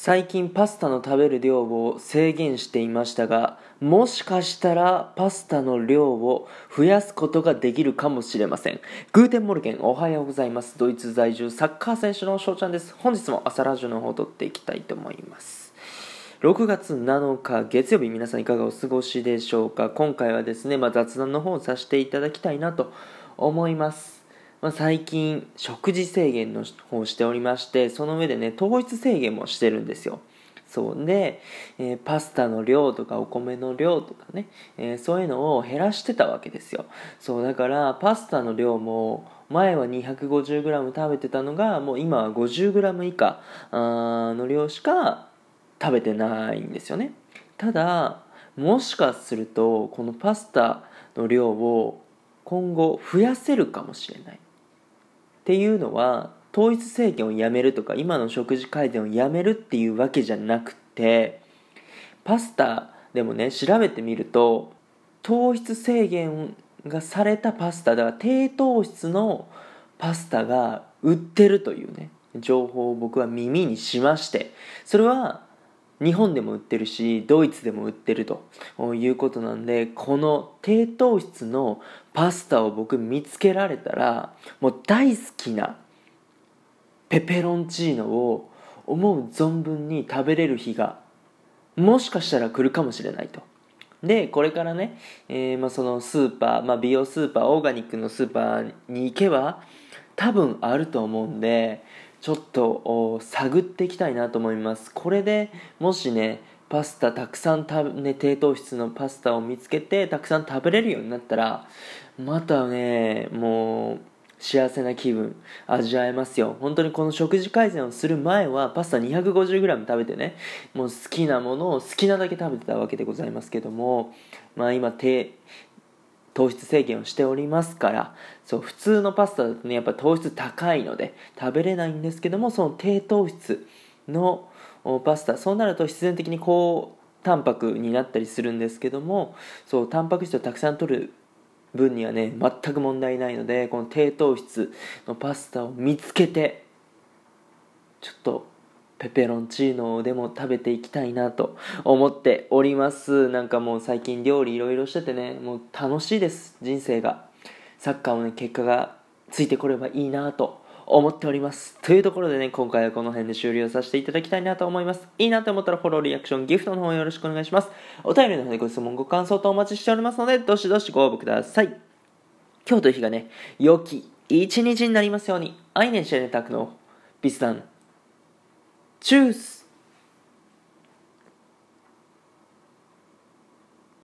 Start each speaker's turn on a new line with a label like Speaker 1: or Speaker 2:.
Speaker 1: 最近パスタの食べる量を制限していましたがもしかしたらパスタの量を増やすことができるかもしれません。 Guten Morgen おはようございます。ドイツ在住サッカー選手の翔ちゃんです。本日も朝ラジオの方を撮っていきたいと思います。6月7日月曜日皆さんいかがお過ごしでしょうか？今回はですね、まあ、雑談の方をさせていただきたいなと思います。まあ、最近食事制限の方をしておりましてその上でね糖質制限もしてるんですよ。そう。で、えー、パスタの量とかお米の量とかね、えー、そういうのを減らしてたわけですよ。そう。だからパスタの量も前は 250g 食べてたのがもう今は 50g 以下の量しか食べてないんですよね。ただもしかするとこのパスタの量を今後増やせるかもしれない。っていうのは統一政権をやめるとか今の食事改善をやめるっていうわけじゃなくてパスタでもね調べてみると糖質制限がされたパスタでは低糖質のパスタが売ってるというね情報を僕は耳にしましてそれは日本でも売ってるしドイツでも売ってるということなんでこの低糖質のパスタを僕見つけられたらもう大好きなペペロンチーノを思う存分に食べれる日がもしかしたら来るかもしれないと。でこれからね、えー、まあ、そのスーパー、まあ、美容スーパーオーガニックのスーパーに行けば多分あると思うんでちょっと探っていきたいなと思います。これでもしねパスタたくさん食べ、ね、低糖質のパスタを見つけてたくさん食べれるようになったらまたねもう幸せな気分味わえますよ。本当にこの食事改善をする前はパスタ 250g 食べてねもう好きなものを好きなだけ食べてたわけでございますけどもまあ今低糖質制限をしておりますからそう普通のパスタだとねやっぱ糖質高いので食べれないんですけどもその低糖質のパスタそうなると必然的に高タンパクになったりするんですけどもそうタンパク質をたくさん取る分にはね全く問題ないのでこの低糖質のパスタを見つけてちょっとペペロンチーノでも食べていきたいなと思っております。なんかもう最近料理いろいろしててねもう楽しいです。人生がサッカーもね結果がついてこればいいなと思っております。というところでね今回はこの辺で終了させていただきたいなと思います。いいなと思ったらフォローリアクションギフトの方よろしくお願いします。お便りの方でご質問ご感想とお待ちしておりますのでどしどしご応募ください。今日という日がね良き一日になりますように。アイネンシェネタクのビスダン Tschüss.